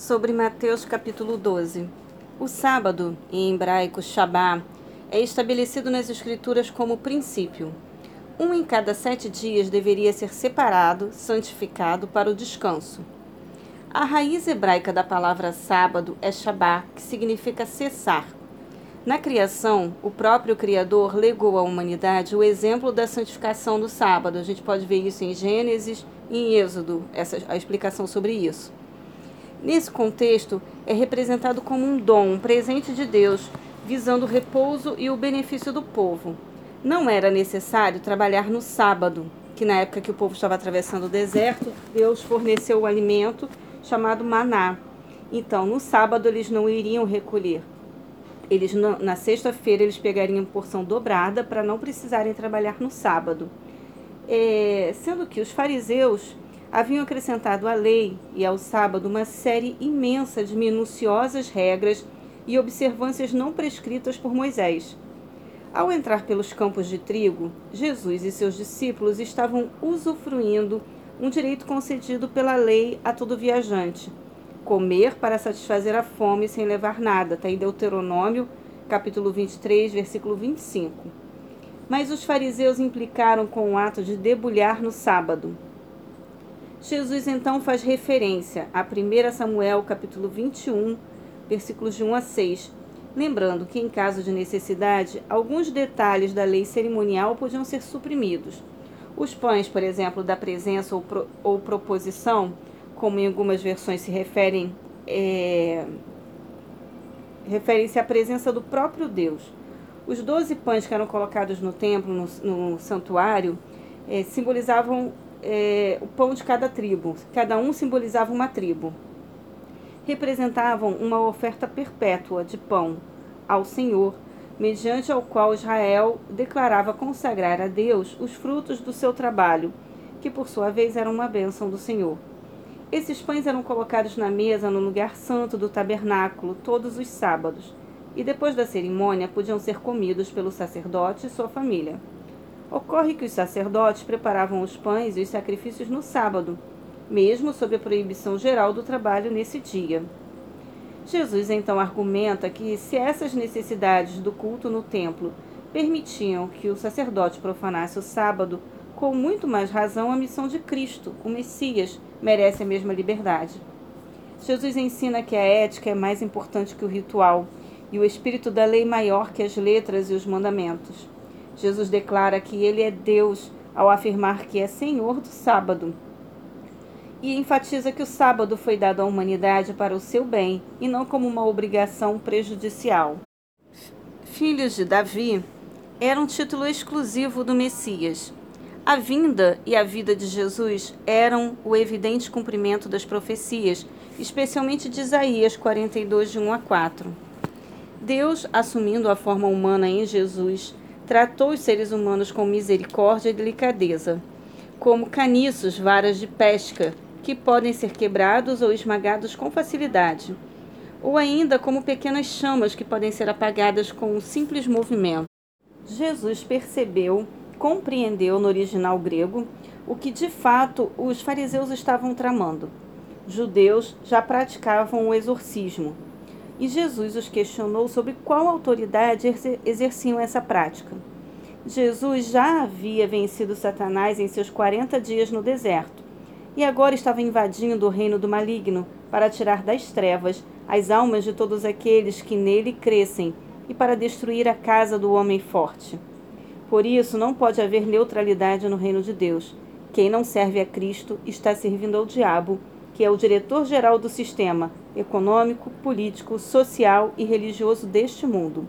sobre Mateus capítulo 12. O sábado, em hebraico Shabá, é estabelecido nas Escrituras como princípio. Um em cada sete dias deveria ser separado, santificado para o descanso. A raiz hebraica da palavra sábado é Shabá, que significa cessar. Na criação, o próprio Criador legou à humanidade o exemplo da santificação do sábado. A gente pode ver isso em Gênesis e em Êxodo, essa, a explicação sobre isso. Nesse contexto, é representado como um dom, um presente de Deus, visando o repouso e o benefício do povo. Não era necessário trabalhar no sábado, que na época que o povo estava atravessando o deserto, Deus forneceu o alimento chamado maná. Então, no sábado eles não iriam recolher. Eles na sexta-feira eles pegariam porção dobrada para não precisarem trabalhar no sábado. É, sendo que os fariseus haviam acrescentado à lei e ao sábado uma série imensa de minuciosas regras e observâncias não prescritas por Moisés. Ao entrar pelos campos de trigo, Jesus e seus discípulos estavam usufruindo um direito concedido pela lei a todo viajante: comer para satisfazer a fome sem levar nada. Está em Deuteronômio, capítulo 23, versículo 25. Mas os fariseus implicaram com o ato de debulhar no sábado. Jesus então faz referência a 1 Samuel capítulo 21, versículos de 1 a 6, lembrando que em caso de necessidade, alguns detalhes da lei cerimonial podiam ser suprimidos. Os pães, por exemplo, da presença ou, pro, ou proposição, como em algumas versões se referem, é, referem-se à presença do próprio Deus. Os doze pães que eram colocados no templo, no, no santuário, é, simbolizavam é, o pão de cada tribo. Cada um simbolizava uma tribo. Representavam uma oferta perpétua de pão ao Senhor, mediante ao qual Israel declarava consagrar a Deus os frutos do seu trabalho, que por sua vez eram uma bênção do Senhor. Esses pães eram colocados na mesa no lugar santo do tabernáculo todos os sábados, e depois da cerimônia podiam ser comidos pelo sacerdote e sua família. Ocorre que os sacerdotes preparavam os pães e os sacrifícios no sábado, mesmo sob a proibição geral do trabalho nesse dia. Jesus então argumenta que, se essas necessidades do culto no templo permitiam que o sacerdote profanasse o sábado, com muito mais razão a missão de Cristo, o Messias, merece a mesma liberdade. Jesus ensina que a ética é mais importante que o ritual e o espírito da lei maior que as letras e os mandamentos. Jesus declara que ele é Deus ao afirmar que é Senhor do sábado. E enfatiza que o sábado foi dado à humanidade para o seu bem e não como uma obrigação prejudicial. Filhos de Davi era um título exclusivo do Messias. A vinda e a vida de Jesus eram o evidente cumprimento das profecias, especialmente de Isaías 42, de 1 a 4. Deus, assumindo a forma humana em Jesus, tratou os seres humanos com misericórdia e delicadeza, como caniços, varas de pesca, que podem ser quebrados ou esmagados com facilidade, ou ainda como pequenas chamas que podem ser apagadas com um simples movimento. Jesus percebeu, compreendeu no original grego, o que de fato os fariseus estavam tramando. Judeus já praticavam o exorcismo, e Jesus os questionou sobre qual autoridade exerciam essa prática. Jesus já havia vencido Satanás em seus 40 dias no deserto e agora estava invadindo o reino do maligno para tirar das trevas as almas de todos aqueles que nele crescem e para destruir a casa do homem forte. Por isso, não pode haver neutralidade no reino de Deus. Quem não serve a Cristo está servindo ao diabo que é o diretor-geral do sistema econômico, político, social e religioso deste mundo.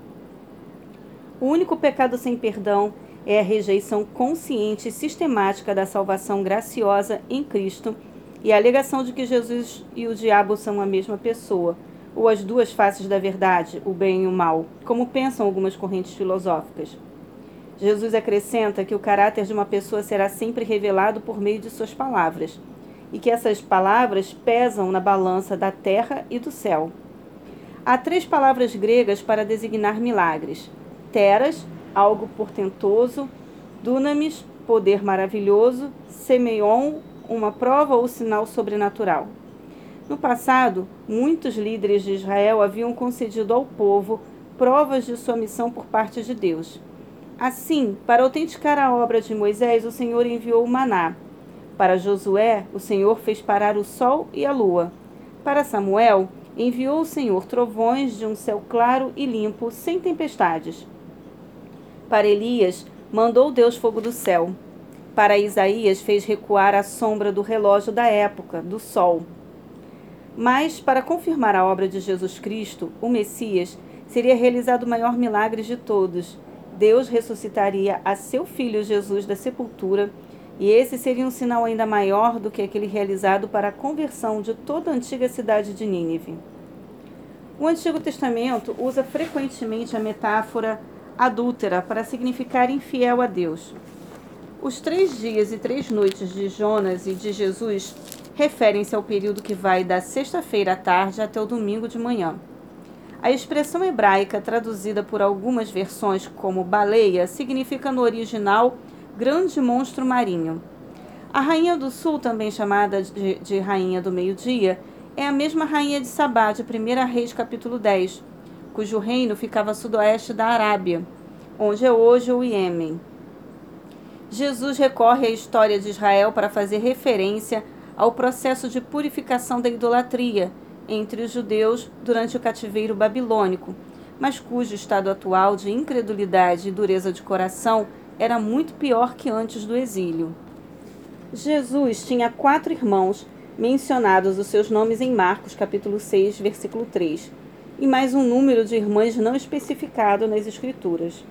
O único pecado sem perdão é a rejeição consciente e sistemática da salvação graciosa em Cristo e a alegação de que Jesus e o diabo são a mesma pessoa, ou as duas faces da verdade, o bem e o mal, como pensam algumas correntes filosóficas. Jesus acrescenta que o caráter de uma pessoa será sempre revelado por meio de suas palavras e que essas palavras pesam na balança da terra e do céu. Há três palavras gregas para designar milagres: teras, algo portentoso, dunamis, poder maravilhoso, semeion, uma prova ou sinal sobrenatural. No passado, muitos líderes de Israel haviam concedido ao povo provas de sua missão por parte de Deus. Assim, para autenticar a obra de Moisés, o Senhor enviou o maná. Para Josué, o Senhor fez parar o sol e a lua. Para Samuel, enviou o Senhor trovões de um céu claro e limpo, sem tempestades. Para Elias, mandou Deus fogo do céu. Para Isaías, fez recuar a sombra do relógio da época, do sol. Mas, para confirmar a obra de Jesus Cristo, o Messias, seria realizado o maior milagre de todos. Deus ressuscitaria a seu filho Jesus da sepultura, e esse seria um sinal ainda maior do que aquele realizado para a conversão de toda a antiga cidade de Nínive. O Antigo Testamento usa frequentemente a metáfora adúltera para significar infiel a Deus. Os três dias e três noites de Jonas e de Jesus referem-se ao período que vai da sexta-feira à tarde até o domingo de manhã. A expressão hebraica, traduzida por algumas versões como baleia, significa no original grande monstro marinho. A Rainha do Sul, também chamada de, de Rainha do Meio-Dia, é a mesma rainha de Sabá, de 1 Reis, capítulo 10, cujo reino ficava a sudoeste da Arábia, onde é hoje o Iêmen. Jesus recorre à história de Israel para fazer referência ao processo de purificação da idolatria entre os judeus durante o cativeiro babilônico, mas cujo estado atual de incredulidade e dureza de coração era muito pior que antes do exílio. Jesus tinha quatro irmãos, mencionados os seus nomes em Marcos, capítulo 6, versículo 3, e mais um número de irmãs não especificado nas Escrituras.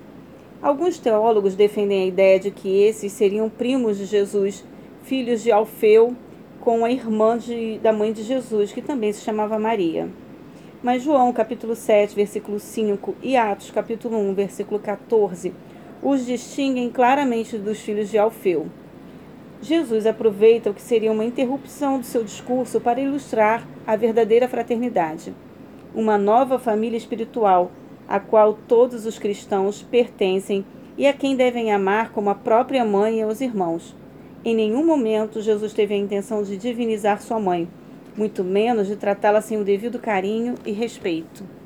Alguns teólogos defendem a ideia de que esses seriam primos de Jesus, filhos de Alfeu, com a irmã de, da mãe de Jesus, que também se chamava Maria. Mas João, capítulo 7, versículo 5 e Atos, capítulo 1, versículo 14, os distinguem claramente dos filhos de Alfeu. Jesus aproveita o que seria uma interrupção do seu discurso para ilustrar a verdadeira fraternidade, uma nova família espiritual, a qual todos os cristãos pertencem e a quem devem amar como a própria mãe e os irmãos. Em nenhum momento Jesus teve a intenção de divinizar sua mãe, muito menos de tratá-la sem o devido carinho e respeito.